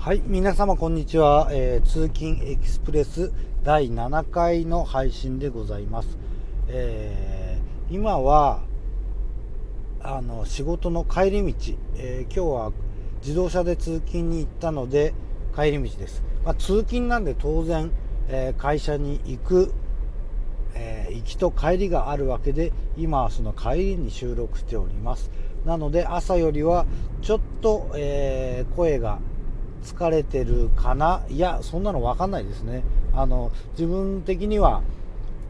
はい、皆様こんにちは、えー、通勤エクスプレス第7回の配信でございます。えー、今はあの仕事の帰り道、えー、今日は自動車で通勤に行ったので帰り道です。まあ、通勤なんで当然、え会社に行く、え行きと帰りがあるわけで今はその帰りに収録しております。なので朝よりはちょっと、え声が疲れてるかな？いやそんなの分かんないですね。あの自分的には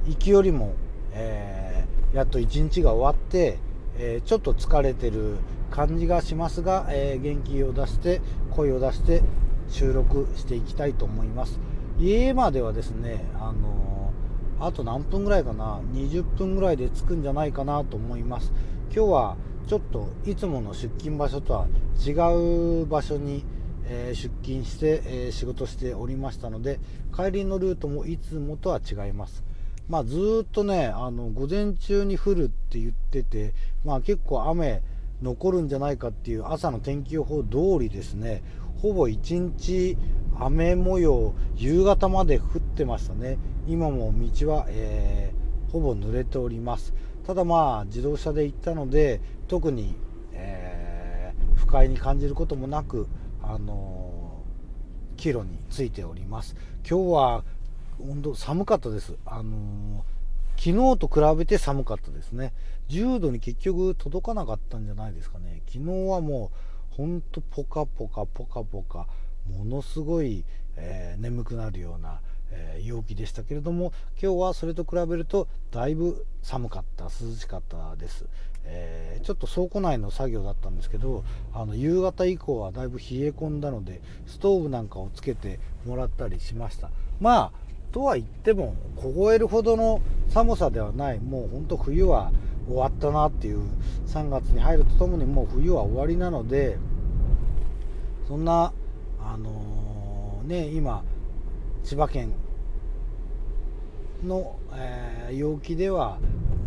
行きよりも、えー、やっと一日が終わって、えー、ちょっと疲れてる感じがしますが、えー、元気を出して声を出して収録していきたいと思います。家まではですねあのあと何分ぐらいかな？20分ぐらいで着くんじゃないかなと思います。今日はちょっといつもの出勤場所とは違う場所にえ出勤して、え仕事しておりましたので帰りのルートもいつもとは違います。まあ、ずっとねあの午前中に降るって言ってて、まあ、結構雨残るんじゃないかっていう朝の天気予報通りですねほぼ一日雨模様夕方まで降ってましたね今も道は、えー、ほぼ濡れておりますただまあ自動車で行ったので特に、えー、不快に感じることもなくあの帰路についております。今日は温度寒かったです。あの昨日と比べて寒かったですね。10度に結局届かなかったんじゃないですかね。昨日はもうほんとポカポカポカポカものすごい、えー、眠くなるようなえ、陽気でしたけれども今日はそれと比べるとだいぶ寒かった涼しかったです、えー、ちょっと倉庫内の作業だったんですけどあの夕方以降はだいぶ冷え込んだのでストーブなんかをつけてもらったりしました。まあとは言っても凍えるほどの寒さではない。もうほんと冬は終わったなっていう3月に入るとともにもう冬は終わりなのでそんなあのー、ね今千葉県の、えー、陽気では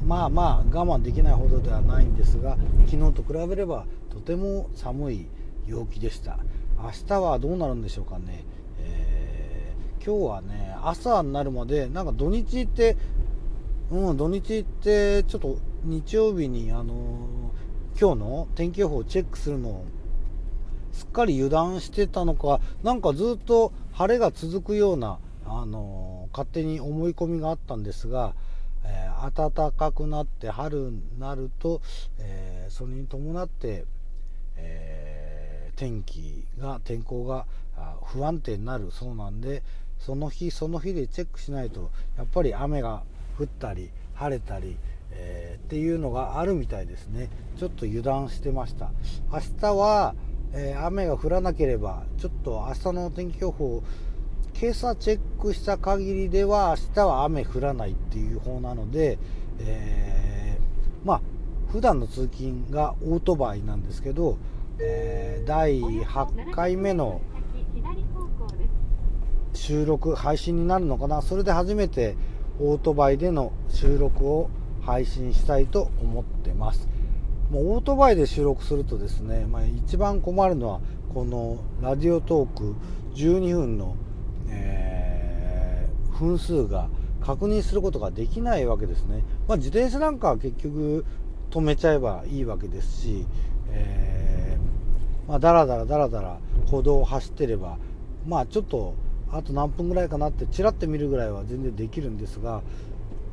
まあまあ我慢できないほどではないんですが昨日と比べればとても寒い陽気でした。明日はどうなるんでしょうかね、えー、今日はね朝になるまでなんか土日ってうん土日ってちょっと日曜日にあのー、今日の天気予報をチェックするのをすっかり油断してたのかなんかずっと晴れが続くような、あの勝手に思い込みがあったんですが、えー、暖かくなって春になると、えー、それに伴って、えー、天気が天候が不安定になる。そうなんでその日その日でチェックしないとやっぱり雨が降ったり晴れたり、えー、っていうのがあるみたいですね。ちょっと油断してました。明日はえ、雨が降らなければちょっと明日の天気予報今朝チェックした限りでは明日は雨降らないっていう方なので、えー、まあ普段の通勤がオートバイなんですけど、えー、第8回目の収録配信になるのかな。それで初めてオートバイでの収録を配信したいと思ってます。もうオートバイで収録するとですね、まあ、一番困るのはこのラジオトーク12分の、えー、分数が確認することができないわけですね、まあ、自転車なんかは結局止めちゃえばいいわけですし、えー、まあ、だらだらだらだら歩道を走ってればまあちょっとあと何分ぐらいかなってちらって見るぐらいは全然できるんですが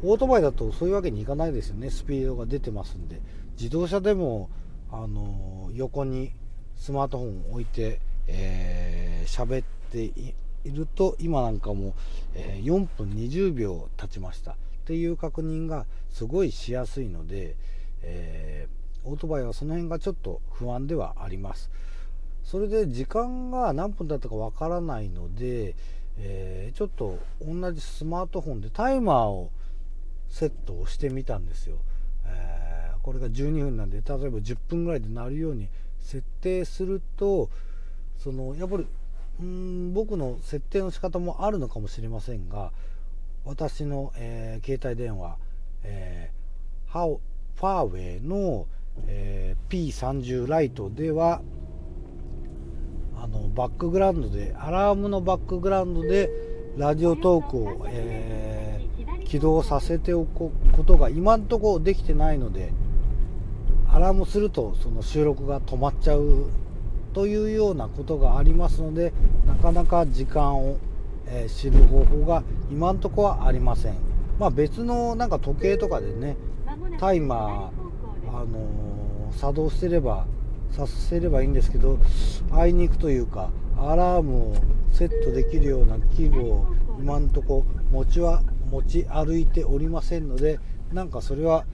オートバイだとそういうわけにいかないですよね。スピードが出てますんで。自動車でもあの横にスマートフォンを置いてえー、喋っていると今なんかも、えー、4分20秒経ちました。っていう確認がすごいしやすいので、えー、オートバイはその辺がちょっと不安ではあります。それで時間が何分だったかわからないので、えー、ちょっと同じスマートフォンでタイマーをセットをしてみたんですよ、え、これが12分なんで例えば10分ぐらいで鳴るように設定するとそのやっぱりうん僕の設定の仕方もあるのかもしれませんが私の、えー、携帯電話、えー、ハファーウェイの、えー、P30 ライトではあのバックグラウンドでアラームのバックグラウンドでラジオトークを、えー、起動させておくことが今んとこできてないのでアラームするとその収録が止まっちゃうというようなことがありますのでなかなか時間を、えー、知る方法が今んとこはありません、まあ、別のなんか時計とかでねタイマー、あのー、作動してればさせればいいんですけどあいにくというかアラームをセットできるような器具を今んとこ持ちは持ち歩いておりませんのでなんかそれは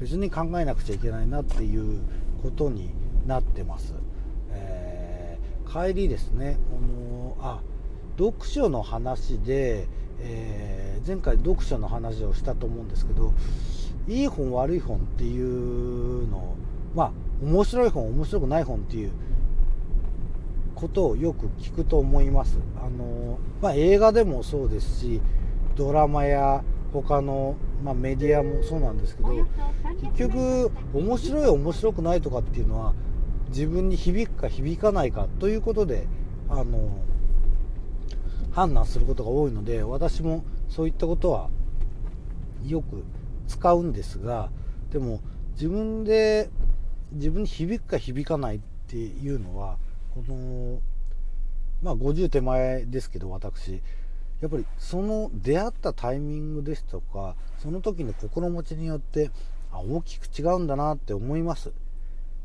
別に考えなくちゃいけないなっていうことになってます、えー、帰りですねこのあ読書の話で、えー、前回読書の話をしたと思うんですけどいい本悪い本っていうのをまあ面白い本面白くない本っていうことをよく聞くと思います。あのまあ、映画でもそうですしドラマや他の、まあ、メディアもそうなんですけど結局面白い面白くないとかっていうのは自分に響くか響かないかということであの判断することが多いので私もそういったことはよく使うんですがでも自分で自分に響くか響かないっていうのはこのまあ50手前ですけど私。やっぱりその出会ったタイミングですとかその時の心持ちによってあ大きく違うんだなって思います、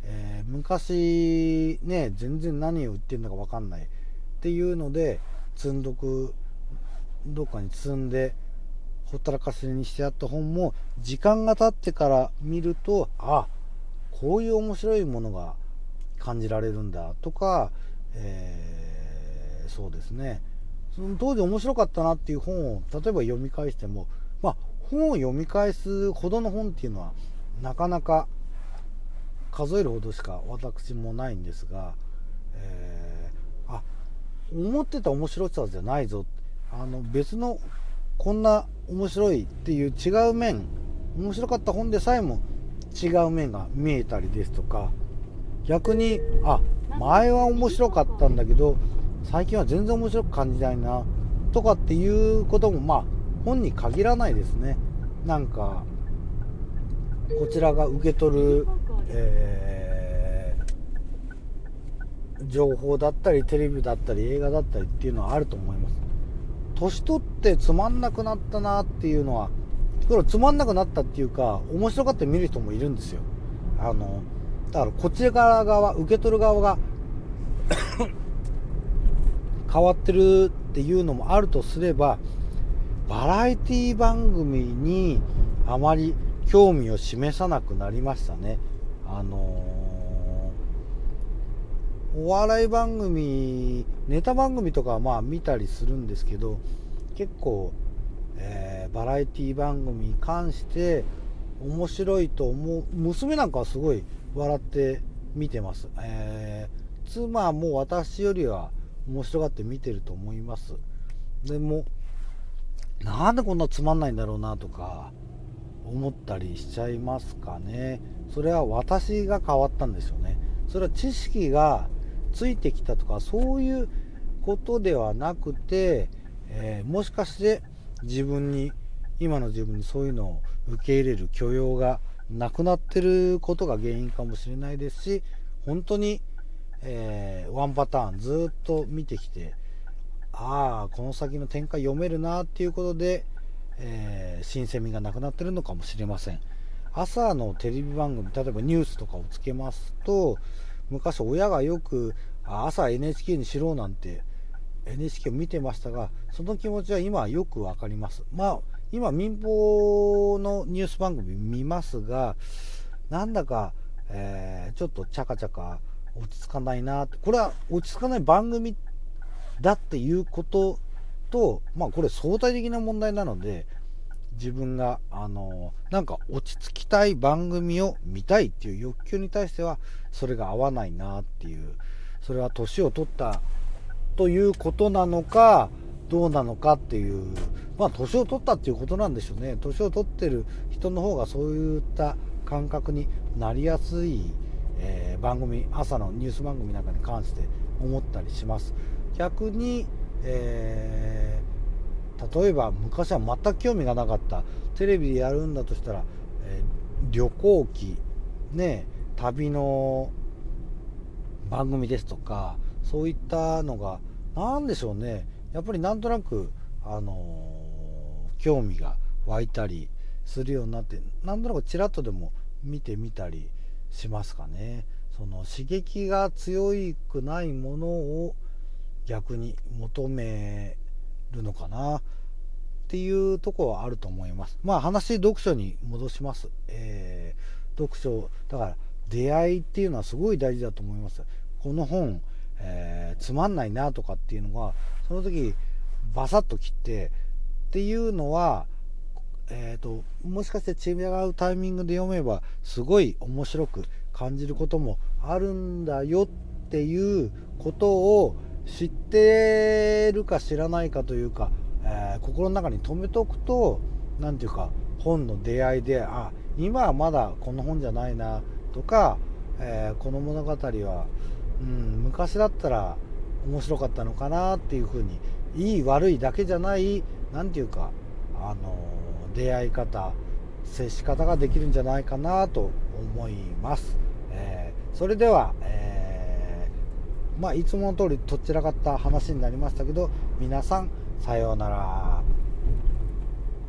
えー、昔ね全然何を言ってるのか分かんないっていうので積んどくどっかに積んでほったらかしにしてあった本も時間が経ってから見るとあこういう面白いものが感じられるんだとか、えー、そうですね。その当時面白かったなっていう本を例えば読み返しても、まあ、本を読み返すほどの本っていうのはなかなか数えるほどしか私もないんですが、えー、あ思ってた面白さじゃないぞ。あの別のこんな面白いっていう違う面面白かった本でさえも違う面が見えたりですとか逆にあ前は面白かったんだけど最近は全然面白く感じないなとかっていうこともまあ本に限らないですね。なんかこちらが受け取る、えー、情報だったりテレビだったり映画だったりっていうのはあると思います。年取ってつまんなくなったなっていうのはこれつまんなくなったっていうか面白がって見る人もいるんですよ。あのだからこちら側受け取る側が変わってるっていうのもあるとすればバラエティ番組にあまり興味を示さなくなりましたね。あのー、お笑い番組ネタ番組とかはまあ見たりするんですけど結構えー、バラエティ番組に関して面白いと思う娘なんかはすごい笑って見てます、えー、妻も私よりは面白がって見てると思います。でもなんでこんなつまんないんだろうなとか思ったりしちゃいますかね。それは私が変わったんですよね。それは知識がついてきたとかそういうことではなくて、えー、もしかして自分に今の自分にそういうのを受け入れる許容がなくなってることが原因かもしれないですし本当に、えー、ワンパターンずっと見てきてああこの先の展開読めるなっていうことで、えー、新鮮味がなくなってるのかもしれません。朝のテレビ番組例えばニュースとかをつけますと昔親がよく朝 NHK にしろなんて NHK を見てましたがその気持ちは今よく分かります。まあ今民放のニュース番組見ますがなんだか、えー、ちょっとチャカチャカ落ち着かないなこれは落ち着かない番組だっていうこととまあこれ相対的な問題なので自分があのなんか落ち着きたい番組を見たいっていう欲求に対してはそれが合わないなっていうそれは年を取ったということなのかどうなのかっていうまあ年を取ったっていうことなんでしょうね。年を取ってる人の方がそういった感覚になりやすい、えー、番組朝のニュース番組なんかに関して思ったりします。逆に、えー、例えば昔は全く興味がなかった。テレビでやるんだとしたら、えー、旅行記ね旅の番組ですとかそういったのが何でしょうね。やっぱりなんとなくあの興味が湧いたりするようになってなんとなくちらっとでも見てみたりしますかね。その刺激が強くないものを逆に求めるのかな。っていうとこはあると思います。まあ話読書に戻します、えー、読書だから出会いっていうのはすごい大事だと思います。この本、えー、つまんないなとかっていうのがその時バサッと切ってっていうのはえーと、もしかして違うタイミングで読めばすごい面白く感じることもあるんだよっていうことを知ってるか知らないかというか、えー、心の中に留めておくと何て言うか本の出会いであ今はまだこの本じゃないなとか、えー、この物語は、うん、昔だったら面白かったのかなっていうふうにいい悪いだけじゃない何て言うかあの出会い方接し方ができるんじゃないかなと思います、えー、それでは、えー、まあ、いつもの通りとっちらかった話になりましたけど皆さんさようなら。